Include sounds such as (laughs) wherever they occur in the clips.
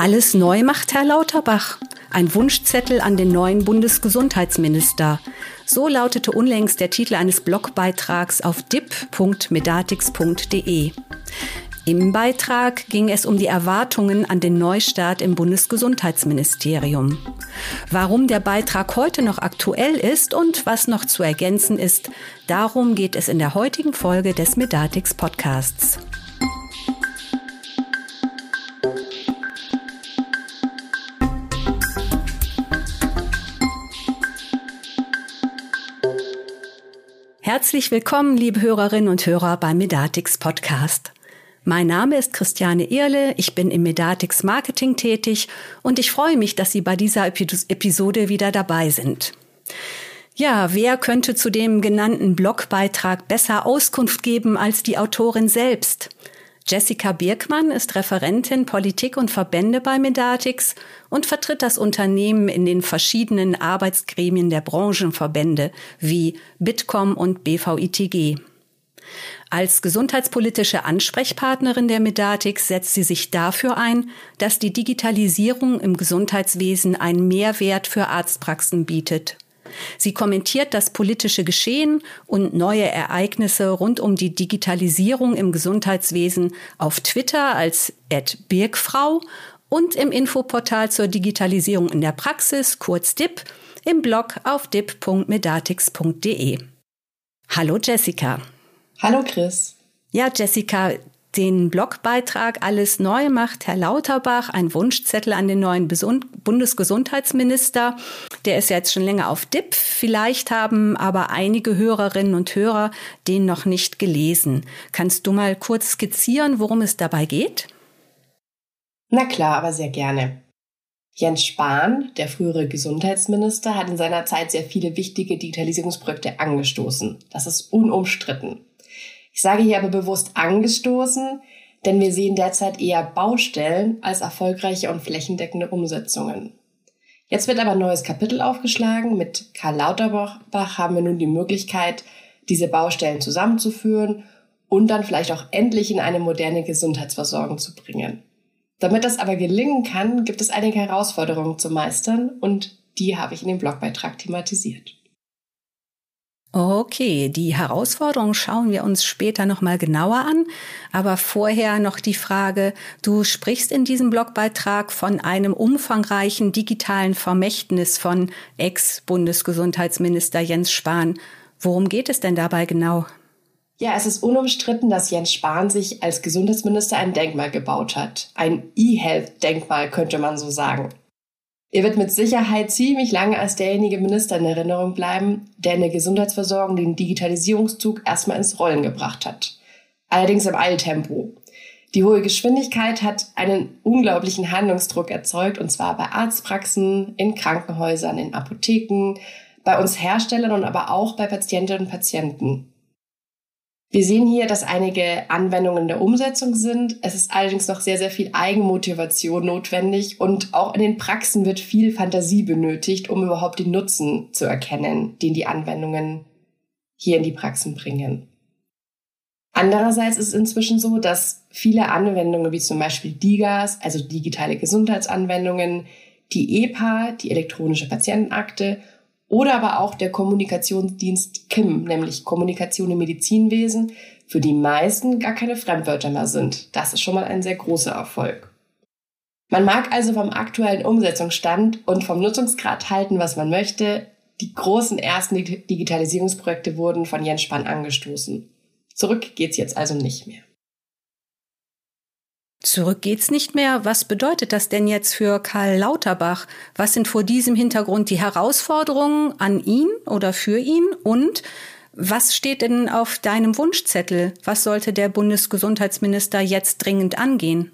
Alles neu macht Herr Lauterbach. Ein Wunschzettel an den neuen Bundesgesundheitsminister. So lautete unlängst der Titel eines Blogbeitrags auf dip.medatix.de. Im Beitrag ging es um die Erwartungen an den Neustart im Bundesgesundheitsministerium. Warum der Beitrag heute noch aktuell ist und was noch zu ergänzen ist, darum geht es in der heutigen Folge des Medatix Podcasts. Herzlich willkommen, liebe Hörerinnen und Hörer beim Medatix Podcast. Mein Name ist Christiane Irle, ich bin im Medatix Marketing tätig und ich freue mich, dass Sie bei dieser Episode wieder dabei sind. Ja, wer könnte zu dem genannten Blogbeitrag besser Auskunft geben als die Autorin selbst? Jessica Birkmann ist Referentin Politik und Verbände bei Medatix und vertritt das Unternehmen in den verschiedenen Arbeitsgremien der Branchenverbände wie Bitkom und BVITG. Als gesundheitspolitische Ansprechpartnerin der Medatix setzt sie sich dafür ein, dass die Digitalisierung im Gesundheitswesen einen Mehrwert für Arztpraxen bietet. Sie kommentiert das politische Geschehen und neue Ereignisse rund um die Digitalisierung im Gesundheitswesen auf Twitter als @birgfrau und im Infoportal zur Digitalisierung in der Praxis, kurz DIP, im Blog auf dip.medatix.de. Hallo Jessica. Hallo Chris. Ja, Jessica, den Blogbeitrag Alles neu macht Herr Lauterbach, ein Wunschzettel an den neuen Bundesgesundheitsminister. Der ist ja jetzt schon länger auf DIP. Vielleicht haben aber einige Hörerinnen und Hörer den noch nicht gelesen. Kannst du mal kurz skizzieren, worum es dabei geht? Na klar, aber sehr gerne. Jens Spahn, der frühere Gesundheitsminister, hat in seiner Zeit sehr viele wichtige Digitalisierungsprojekte angestoßen. Das ist unumstritten. Ich sage hier aber bewusst angestoßen, denn wir sehen derzeit eher Baustellen als erfolgreiche und flächendeckende Umsetzungen. Jetzt wird aber ein neues Kapitel aufgeschlagen. Mit Karl Lauterbach haben wir nun die Möglichkeit, diese Baustellen zusammenzuführen und dann vielleicht auch endlich in eine moderne Gesundheitsversorgung zu bringen. Damit das aber gelingen kann, gibt es einige Herausforderungen zu meistern und die habe ich in dem Blogbeitrag thematisiert. Okay, die Herausforderung schauen wir uns später nochmal genauer an. Aber vorher noch die Frage, du sprichst in diesem Blogbeitrag von einem umfangreichen digitalen Vermächtnis von Ex-Bundesgesundheitsminister Jens Spahn. Worum geht es denn dabei genau? Ja, es ist unumstritten, dass Jens Spahn sich als Gesundheitsminister ein Denkmal gebaut hat. Ein E-Health-Denkmal könnte man so sagen. Er wird mit Sicherheit ziemlich lange als derjenige Minister in Erinnerung bleiben, der in der Gesundheitsversorgung den Digitalisierungszug erstmal ins Rollen gebracht hat. Allerdings im Eiltempo. Die hohe Geschwindigkeit hat einen unglaublichen Handlungsdruck erzeugt, und zwar bei Arztpraxen, in Krankenhäusern, in Apotheken, bei uns Herstellern und aber auch bei Patientinnen und Patienten. Wir sehen hier, dass einige Anwendungen in der Umsetzung sind. Es ist allerdings noch sehr, sehr viel Eigenmotivation notwendig und auch in den Praxen wird viel Fantasie benötigt, um überhaupt den Nutzen zu erkennen, den die Anwendungen hier in die Praxen bringen. Andererseits ist es inzwischen so, dass viele Anwendungen wie zum Beispiel DIGAS, also digitale Gesundheitsanwendungen, die EPA, die elektronische Patientenakte oder aber auch der Kommunikationsdienst KIM, nämlich Kommunikation im Medizinwesen, für die meisten gar keine Fremdwörter mehr sind. Das ist schon mal ein sehr großer Erfolg. Man mag also vom aktuellen Umsetzungsstand und vom Nutzungsgrad halten, was man möchte. Die großen ersten Digitalisierungsprojekte wurden von Jens Spahn angestoßen. Zurück geht's jetzt also nicht mehr. Zurück geht's nicht mehr. Was bedeutet das denn jetzt für Karl Lauterbach? Was sind vor diesem Hintergrund die Herausforderungen an ihn oder für ihn? Und was steht denn auf deinem Wunschzettel? Was sollte der Bundesgesundheitsminister jetzt dringend angehen?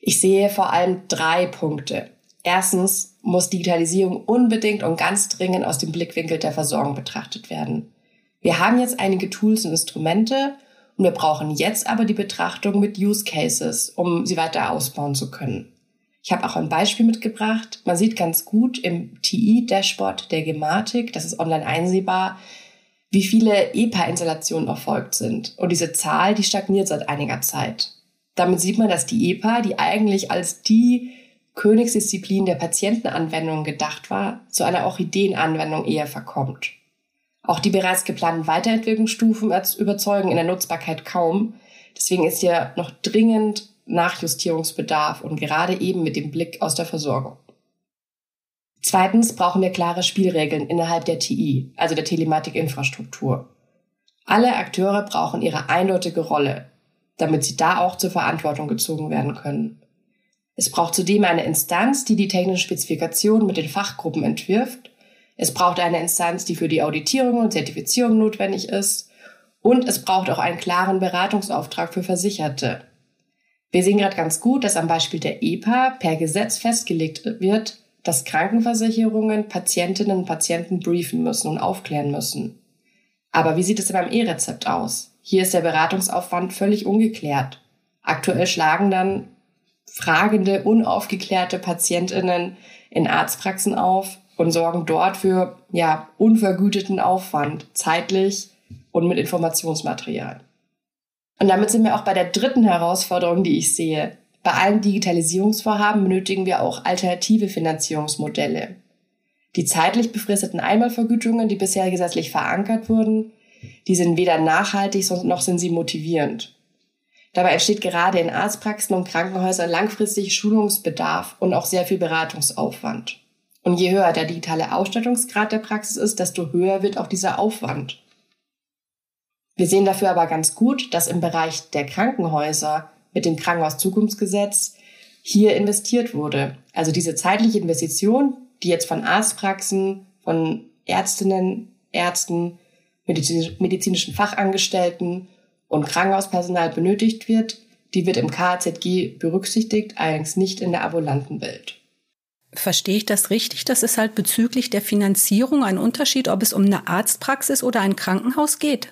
Ich sehe vor allem drei Punkte. Erstens muss Digitalisierung unbedingt und ganz dringend aus dem Blickwinkel der Versorgung betrachtet werden. Wir haben jetzt einige Tools und Instrumente, und wir brauchen jetzt aber die Betrachtung mit Use Cases, um sie weiter ausbauen zu können. Ich habe auch ein Beispiel mitgebracht. Man sieht ganz gut im TI-Dashboard der Gematik, das ist online einsehbar, wie viele EPA-Installationen erfolgt sind. Und diese Zahl, die stagniert seit einiger Zeit. Damit sieht man, dass die EPA, die eigentlich als die Königsdisziplin der Patientenanwendung gedacht war, zu einer Orchideenanwendung eher verkommt. Auch die bereits geplanten Weiterentwicklungsstufen überzeugen in der Nutzbarkeit kaum. Deswegen ist hier noch dringend Nachjustierungsbedarf und gerade eben mit dem Blick aus der Versorgung. Zweitens brauchen wir klare Spielregeln innerhalb der TI, also der Telematikinfrastruktur. Alle Akteure brauchen ihre eindeutige Rolle, damit sie da auch zur Verantwortung gezogen werden können. Es braucht zudem eine Instanz, die die technischen Spezifikationen mit den Fachgruppen entwirft. Es braucht eine Instanz, die für die Auditierung und Zertifizierung notwendig ist. Und es braucht auch einen klaren Beratungsauftrag für Versicherte. Wir sehen gerade ganz gut, dass am Beispiel der EPA per Gesetz festgelegt wird, dass Krankenversicherungen Patientinnen und Patienten briefen müssen und aufklären müssen. Aber wie sieht es denn beim E-Rezept aus? Hier ist der Beratungsaufwand völlig ungeklärt. Aktuell schlagen dann fragende, unaufgeklärte Patientinnen in Arztpraxen auf und sorgen dort für, ja, unvergüteten Aufwand, zeitlich und mit Informationsmaterial. Und damit sind wir auch bei der dritten Herausforderung, die ich sehe. Bei allen Digitalisierungsvorhaben benötigen wir auch alternative Finanzierungsmodelle. Die zeitlich befristeten Einmalvergütungen, die bisher gesetzlich verankert wurden, die sind weder nachhaltig noch sind sie motivierend. Dabei entsteht gerade in Arztpraxen und Krankenhäusern langfristig Schulungsbedarf und auch sehr viel Beratungsaufwand. Und je höher der digitale Ausstattungsgrad der Praxis ist, desto höher wird auch dieser Aufwand. Wir sehen dafür aber ganz gut, dass im Bereich der Krankenhäuser mit dem Krankenhauszukunftsgesetz hier investiert wurde. Also diese zeitliche Investition, die jetzt von Arztpraxen, von Ärztinnen, Ärzten, medizinischen Fachangestellten und Krankenhauspersonal benötigt wird, die wird im KZG berücksichtigt, allerdings nicht in der ambulanten Welt. Verstehe ich das richtig? Das ist halt bezüglich der Finanzierung ein Unterschied, ob es um eine Arztpraxis oder ein Krankenhaus geht?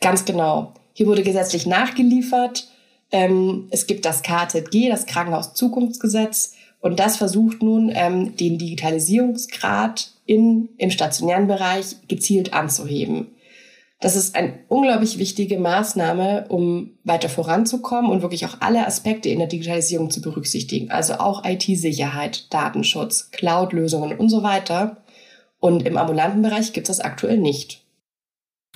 Ganz genau. Hier wurde gesetzlich nachgeliefert. Ähm, es gibt das KZG, das Krankenhauszukunftsgesetz, und das versucht nun, ähm, den Digitalisierungsgrad in, im stationären Bereich gezielt anzuheben. Das ist eine unglaublich wichtige Maßnahme, um weiter voranzukommen und wirklich auch alle Aspekte in der Digitalisierung zu berücksichtigen. Also auch IT-Sicherheit, Datenschutz, Cloud-Lösungen und so weiter. Und im ambulanten Bereich gibt es das aktuell nicht.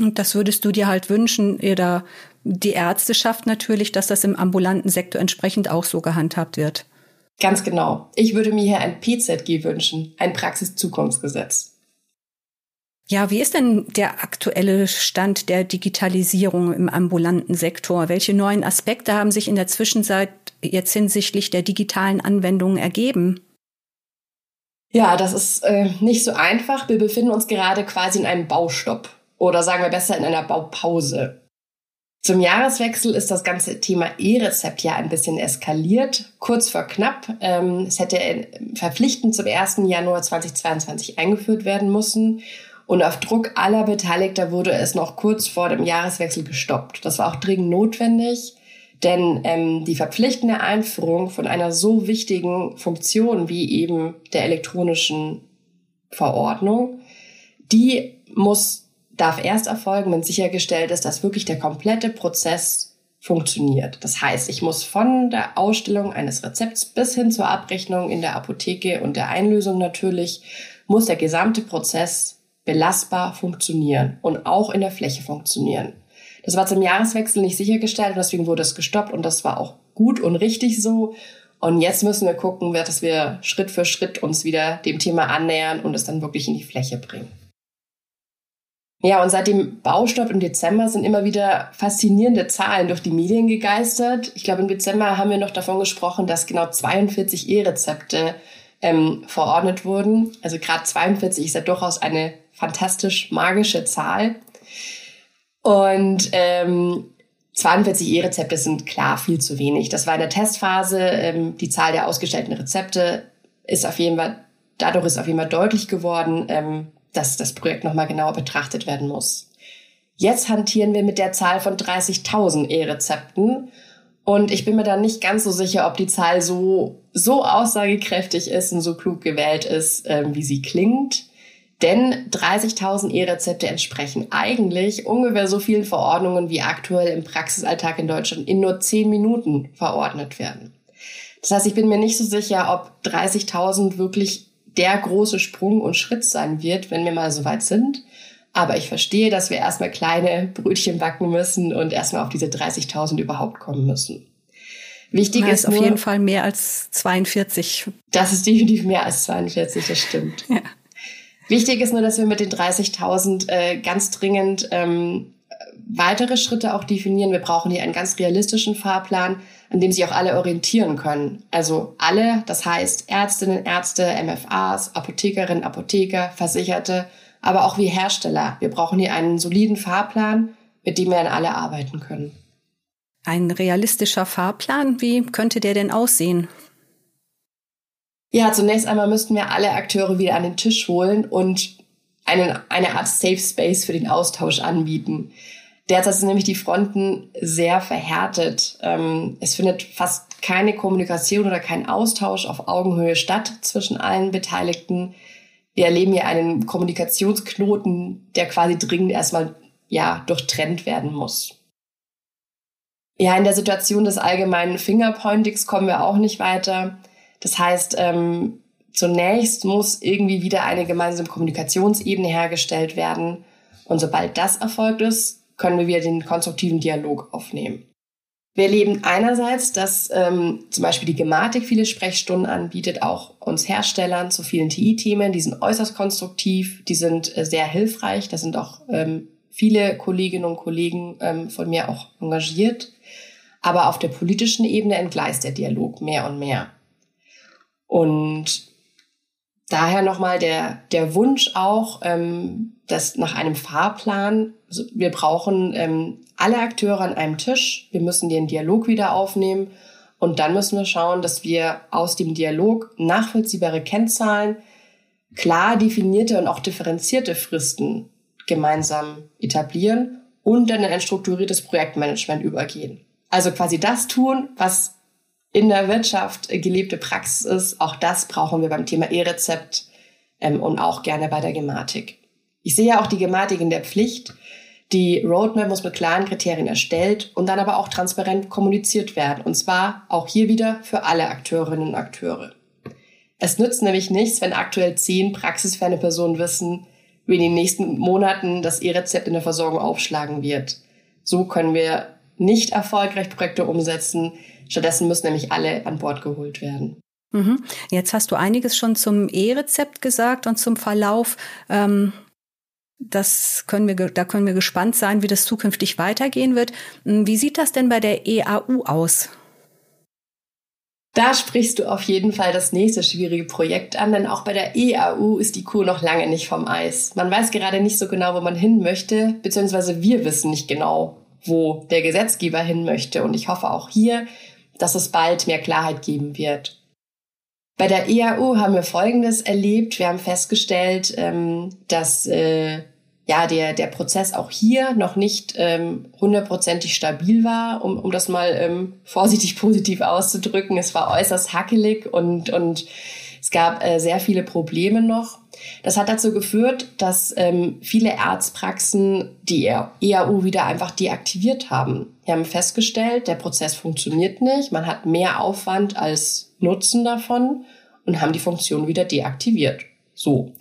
Und das würdest du dir halt wünschen, oder die Ärzteschaft natürlich, dass das im ambulanten Sektor entsprechend auch so gehandhabt wird. Ganz genau. Ich würde mir hier ein PZG wünschen, ein Praxiszukunftsgesetz. Ja, wie ist denn der aktuelle Stand der Digitalisierung im ambulanten Sektor? Welche neuen Aspekte haben sich in der Zwischenzeit jetzt hinsichtlich der digitalen Anwendungen ergeben? Ja, das ist äh, nicht so einfach. Wir befinden uns gerade quasi in einem Baustopp oder sagen wir besser in einer Baupause. Zum Jahreswechsel ist das ganze Thema E-Rezept ja ein bisschen eskaliert, kurz vor knapp. Ähm, es hätte verpflichtend zum 1. Januar 2022 eingeführt werden müssen. Und auf Druck aller Beteiligter wurde es noch kurz vor dem Jahreswechsel gestoppt. Das war auch dringend notwendig, denn ähm, die verpflichtende Einführung von einer so wichtigen Funktion wie eben der elektronischen Verordnung, die muss, darf erst erfolgen, wenn sichergestellt ist, dass wirklich der komplette Prozess funktioniert. Das heißt, ich muss von der Ausstellung eines Rezepts bis hin zur Abrechnung in der Apotheke und der Einlösung natürlich, muss der gesamte Prozess belastbar funktionieren und auch in der Fläche funktionieren. Das war zum Jahreswechsel nicht sichergestellt und deswegen wurde es gestoppt und das war auch gut und richtig so. Und jetzt müssen wir gucken, dass wir Schritt für Schritt uns wieder dem Thema annähern und es dann wirklich in die Fläche bringen. Ja, und seit dem Baustopp im Dezember sind immer wieder faszinierende Zahlen durch die Medien gegeistert. Ich glaube, im Dezember haben wir noch davon gesprochen, dass genau 42 E-Rezepte ähm, verordnet wurden. Also gerade 42 ist ja durchaus eine fantastisch magische Zahl. Und ähm, 42 E-Rezepte sind klar viel zu wenig. Das war in der Testphase. Ähm, die Zahl der ausgestellten Rezepte ist auf jeden Fall, dadurch ist auf jeden Fall deutlich geworden, ähm, dass das Projekt nochmal genauer betrachtet werden muss. Jetzt hantieren wir mit der Zahl von 30.000 E-Rezepten und ich bin mir dann nicht ganz so sicher, ob die Zahl so, so aussagekräftig ist und so klug gewählt ist, ähm, wie sie klingt. Denn 30.000 E-Rezepte entsprechen eigentlich ungefähr so vielen Verordnungen, wie aktuell im Praxisalltag in Deutschland in nur 10 Minuten verordnet werden. Das heißt, ich bin mir nicht so sicher, ob 30.000 wirklich der große Sprung und Schritt sein wird, wenn wir mal so weit sind. Aber ich verstehe, dass wir erstmal kleine Brötchen backen müssen und erstmal auf diese 30.000 überhaupt kommen müssen. Wichtig Na, ist, ist auf nur, jeden Fall mehr als 42. Das ist definitiv mehr als 42, das stimmt. Ja. Wichtig ist nur, dass wir mit den 30.000 äh, ganz dringend ähm, weitere Schritte auch definieren. Wir brauchen hier einen ganz realistischen Fahrplan, an dem sich auch alle orientieren können. Also alle, das heißt Ärztinnen, Ärzte, MFAs, Apothekerinnen, Apotheker, Versicherte, aber auch wie Hersteller. Wir brauchen hier einen soliden Fahrplan, mit dem wir dann alle arbeiten können. Ein realistischer Fahrplan, wie könnte der denn aussehen? Ja, zunächst einmal müssten wir alle Akteure wieder an den Tisch holen und einen, eine Art Safe Space für den Austausch anbieten. Derzeit sind nämlich die Fronten sehr verhärtet. Ähm, es findet fast keine Kommunikation oder kein Austausch auf Augenhöhe statt zwischen allen Beteiligten. Wir erleben hier einen Kommunikationsknoten, der quasi dringend erstmal ja durchtrennt werden muss. Ja, in der Situation des allgemeinen Fingerpointings kommen wir auch nicht weiter. Das heißt, ähm, zunächst muss irgendwie wieder eine gemeinsame Kommunikationsebene hergestellt werden. Und sobald das erfolgt ist, können wir wieder den konstruktiven Dialog aufnehmen. Wir erleben einerseits, dass ähm, zum Beispiel die Gematik viele Sprechstunden anbietet, auch uns Herstellern zu vielen TI-Themen. Die sind äußerst konstruktiv, die sind äh, sehr hilfreich. Da sind auch ähm, viele Kolleginnen und Kollegen ähm, von mir auch engagiert. Aber auf der politischen Ebene entgleist der Dialog mehr und mehr. Und daher nochmal der, der Wunsch auch, ähm, dass nach einem Fahrplan, also wir brauchen ähm, alle Akteure an einem Tisch, wir müssen den Dialog wieder aufnehmen und dann müssen wir schauen, dass wir aus dem Dialog nachvollziehbare Kennzahlen, klar definierte und auch differenzierte Fristen gemeinsam etablieren und dann in ein strukturiertes Projektmanagement übergehen. Also quasi das tun, was in der Wirtschaft gelebte Praxis ist. Auch das brauchen wir beim Thema E-Rezept ähm, und auch gerne bei der Gematik. Ich sehe auch die Gematik in der Pflicht. Die Roadmap muss mit klaren Kriterien erstellt und dann aber auch transparent kommuniziert werden. Und zwar auch hier wieder für alle Akteurinnen und Akteure. Es nützt nämlich nichts, wenn aktuell zehn praxisferne Personen wissen, wie in den nächsten Monaten das E-Rezept in der Versorgung aufschlagen wird. So können wir nicht erfolgreich Projekte umsetzen, Stattdessen müssen nämlich alle an Bord geholt werden. Mhm. Jetzt hast du einiges schon zum E-Rezept gesagt und zum Verlauf. Ähm, das können wir, da können wir gespannt sein, wie das zukünftig weitergehen wird. Hm, wie sieht das denn bei der EAU aus? Da sprichst du auf jeden Fall das nächste schwierige Projekt an, denn auch bei der EAU ist die Kuh noch lange nicht vom Eis. Man weiß gerade nicht so genau, wo man hin möchte, beziehungsweise wir wissen nicht genau, wo der Gesetzgeber hin möchte. Und ich hoffe auch hier, dass es bald mehr Klarheit geben wird. Bei der EAU haben wir Folgendes erlebt. Wir haben festgestellt, ähm, dass äh, ja der, der Prozess auch hier noch nicht ähm, hundertprozentig stabil war, um, um das mal ähm, vorsichtig (laughs) positiv auszudrücken. Es war äußerst hackelig und, und es gab äh, sehr viele Probleme noch. Das hat dazu geführt, dass ähm, viele Arztpraxen die EAU wieder einfach deaktiviert haben. Wir haben festgestellt, der Prozess funktioniert nicht, man hat mehr Aufwand als Nutzen davon und haben die Funktion wieder deaktiviert. So.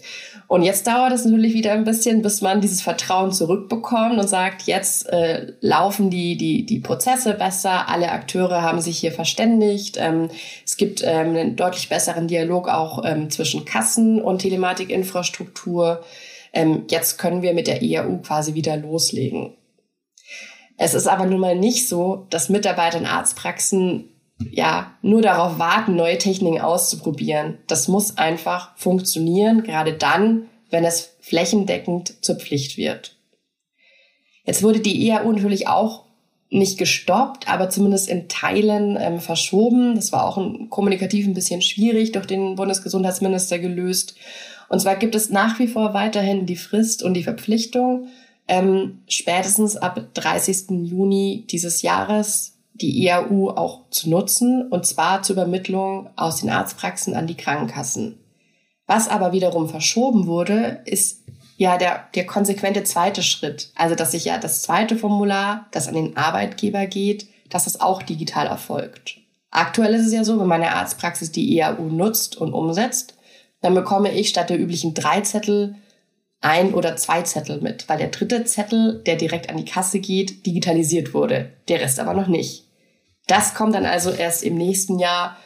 Und jetzt dauert es natürlich wieder ein bisschen, bis man dieses Vertrauen zurückbekommt und sagt, jetzt äh, laufen die, die, die Prozesse besser, alle Akteure haben sich hier verständigt, ähm, es gibt ähm, einen deutlich besseren Dialog auch ähm, zwischen Kassen und Telematikinfrastruktur. Ähm, jetzt können wir mit der IAU quasi wieder loslegen. Es ist aber nun mal nicht so, dass Mitarbeiter in Arztpraxen ja, nur darauf warten, neue Techniken auszuprobieren. Das muss einfach funktionieren, gerade dann, wenn es flächendeckend zur Pflicht wird. Jetzt wurde die EAU natürlich auch nicht gestoppt, aber zumindest in Teilen ähm, verschoben. Das war auch ein, kommunikativ ein bisschen schwierig durch den Bundesgesundheitsminister gelöst. Und zwar gibt es nach wie vor weiterhin die Frist und die Verpflichtung, ähm, spätestens ab 30. Juni dieses Jahres die IAU auch zu nutzen, und zwar zur Übermittlung aus den Arztpraxen an die Krankenkassen. Was aber wiederum verschoben wurde, ist ja der, der konsequente zweite Schritt. Also, dass sich ja das zweite Formular, das an den Arbeitgeber geht, dass das auch digital erfolgt. Aktuell ist es ja so, wenn meine Arztpraxis die EAU nutzt und umsetzt, dann bekomme ich statt der üblichen drei Zettel ein oder zwei Zettel mit, weil der dritte Zettel, der direkt an die Kasse geht, digitalisiert wurde, der Rest aber noch nicht. Das kommt dann also erst im nächsten Jahr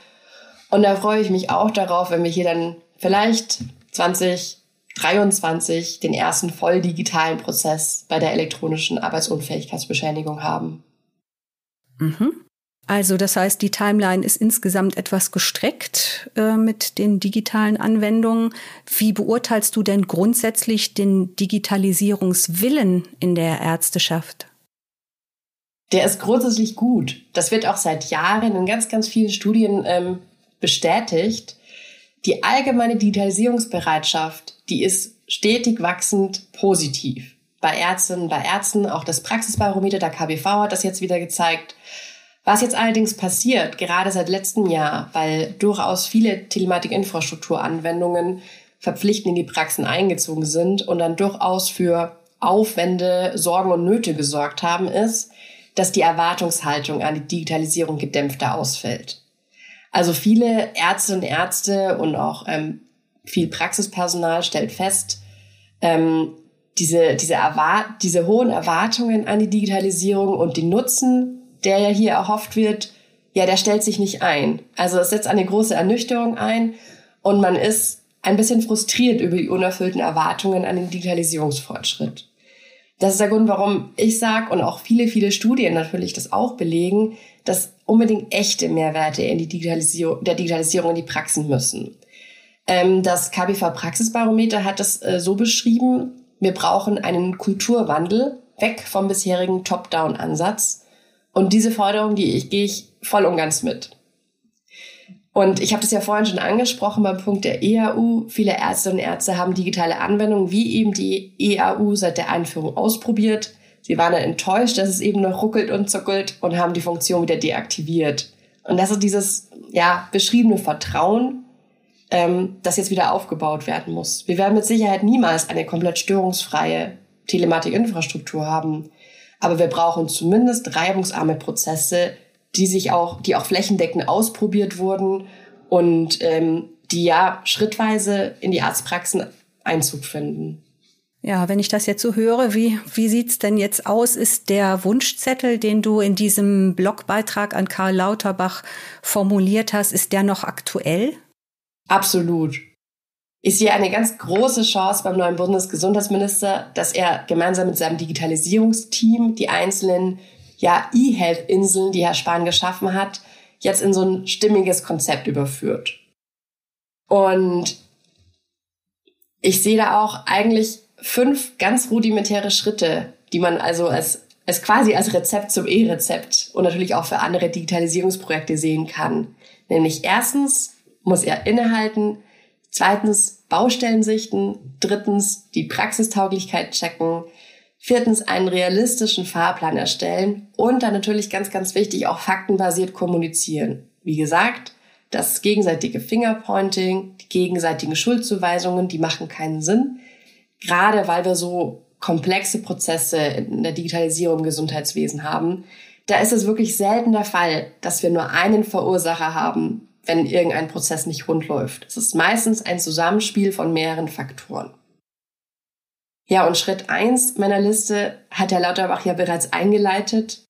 und da freue ich mich auch darauf, wenn wir hier dann vielleicht 2023 den ersten voll digitalen Prozess bei der elektronischen Arbeitsunfähigkeitsbescheinigung haben. Mhm. Also das heißt, die Timeline ist insgesamt etwas gestreckt äh, mit den digitalen Anwendungen. Wie beurteilst du denn grundsätzlich den Digitalisierungswillen in der Ärzteschaft? Der ist grundsätzlich gut. Das wird auch seit Jahren in ganz, ganz vielen Studien ähm, bestätigt. Die allgemeine Digitalisierungsbereitschaft, die ist stetig wachsend positiv. Bei Ärztinnen, bei Ärzten, auch das Praxisbarometer der KBV hat das jetzt wieder gezeigt. Was jetzt allerdings passiert, gerade seit letztem Jahr, weil durchaus viele Telematik-Infrastrukturanwendungen verpflichtend in die Praxen eingezogen sind und dann durchaus für Aufwände, Sorgen und Nöte gesorgt haben, ist, dass die Erwartungshaltung an die Digitalisierung gedämpfter ausfällt. Also viele Ärzte und Ärzte und auch ähm, viel Praxispersonal stellt fest, ähm, diese, diese, diese hohen Erwartungen an die Digitalisierung und den Nutzen, der ja hier erhofft wird, ja, der stellt sich nicht ein. Also es setzt eine große Ernüchterung ein und man ist ein bisschen frustriert über die unerfüllten Erwartungen an den Digitalisierungsfortschritt. Das ist der Grund, warum ich sage und auch viele, viele Studien natürlich das auch belegen, dass unbedingt echte Mehrwerte in die Digitalisierung, der Digitalisierung in die Praxen müssen. Ähm, das KBV Praxisbarometer hat das äh, so beschrieben, wir brauchen einen Kulturwandel weg vom bisherigen Top-Down-Ansatz. Und diese Forderung, die ich, gehe ich voll und ganz mit. Und ich habe das ja vorhin schon angesprochen beim Punkt der EAU. Viele Ärzte und Ärzte haben digitale Anwendungen wie eben die EAU seit der Einführung ausprobiert. Sie waren dann enttäuscht, dass es eben noch ruckelt und zuckelt und haben die Funktion wieder deaktiviert. Und das ist dieses ja beschriebene Vertrauen, ähm, das jetzt wieder aufgebaut werden muss. Wir werden mit Sicherheit niemals eine komplett störungsfreie Telematikinfrastruktur haben, aber wir brauchen zumindest reibungsarme Prozesse, die sich auch, die auch flächendeckend ausprobiert wurden und ähm, die ja schrittweise in die Arztpraxen Einzug finden. Ja, wenn ich das jetzt so höre, wie, wie sieht's denn jetzt aus? Ist der Wunschzettel, den du in diesem Blogbeitrag an Karl Lauterbach formuliert hast, ist der noch aktuell? Absolut. Ich sehe eine ganz große Chance beim neuen Bundesgesundheitsminister, dass er gemeinsam mit seinem Digitalisierungsteam die einzelnen ja, E-Health-Inseln, die Herr Spahn geschaffen hat, jetzt in so ein stimmiges Konzept überführt. Und ich sehe da auch eigentlich fünf ganz rudimentäre Schritte, die man also als, als quasi als Rezept zum E-Rezept und natürlich auch für andere Digitalisierungsprojekte sehen kann. Nämlich erstens muss er innehalten, zweitens Baustellen sichten, drittens die Praxistauglichkeit checken, viertens einen realistischen Fahrplan erstellen und dann natürlich ganz, ganz wichtig auch faktenbasiert kommunizieren. Wie gesagt, das gegenseitige Fingerpointing, die gegenseitigen Schuldzuweisungen, die machen keinen Sinn gerade weil wir so komplexe Prozesse in der Digitalisierung im Gesundheitswesen haben, da ist es wirklich selten der Fall, dass wir nur einen Verursacher haben, wenn irgendein Prozess nicht rund läuft. Es ist meistens ein Zusammenspiel von mehreren Faktoren. Ja, und Schritt eins meiner Liste hat Herr Lauterbach ja bereits eingeleitet.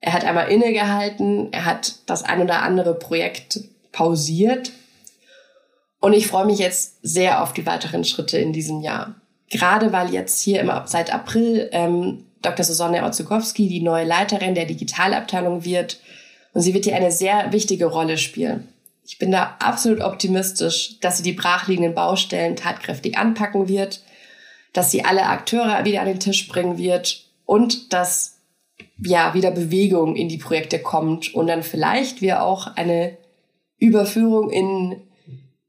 Er hat einmal innegehalten, er hat das ein oder andere Projekt pausiert. Und ich freue mich jetzt sehr auf die weiteren Schritte in diesem Jahr gerade weil jetzt hier im, seit April ähm, Dr. Susanne Otzukowski die neue Leiterin der Digitalabteilung wird und sie wird hier eine sehr wichtige Rolle spielen. Ich bin da absolut optimistisch, dass sie die brachliegenden Baustellen tatkräftig anpacken wird, dass sie alle Akteure wieder an den Tisch bringen wird und dass ja wieder Bewegung in die Projekte kommt und dann vielleicht wir auch eine Überführung in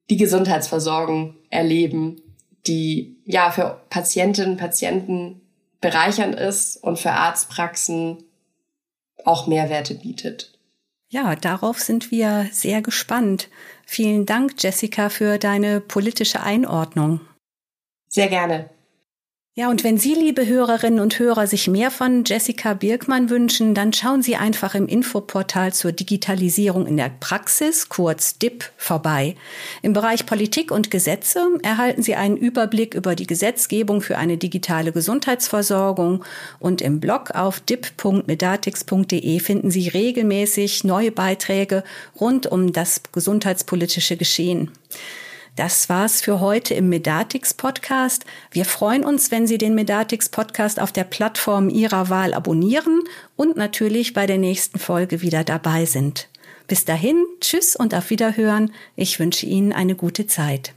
die Gesundheitsversorgung erleben, die ja für Patientinnen und Patienten bereichernd ist und für Arztpraxen auch Mehrwerte bietet. Ja, darauf sind wir sehr gespannt. Vielen Dank, Jessica, für deine politische Einordnung. Sehr gerne. Ja, und wenn Sie, liebe Hörerinnen und Hörer, sich mehr von Jessica Birkmann wünschen, dann schauen Sie einfach im Infoportal zur Digitalisierung in der Praxis, kurz DIP, vorbei. Im Bereich Politik und Gesetze erhalten Sie einen Überblick über die Gesetzgebung für eine digitale Gesundheitsversorgung und im Blog auf dip.medatix.de finden Sie regelmäßig neue Beiträge rund um das gesundheitspolitische Geschehen. Das war's für heute im Medatix Podcast. Wir freuen uns, wenn Sie den Medatix Podcast auf der Plattform Ihrer Wahl abonnieren und natürlich bei der nächsten Folge wieder dabei sind. Bis dahin, tschüss und auf Wiederhören. Ich wünsche Ihnen eine gute Zeit.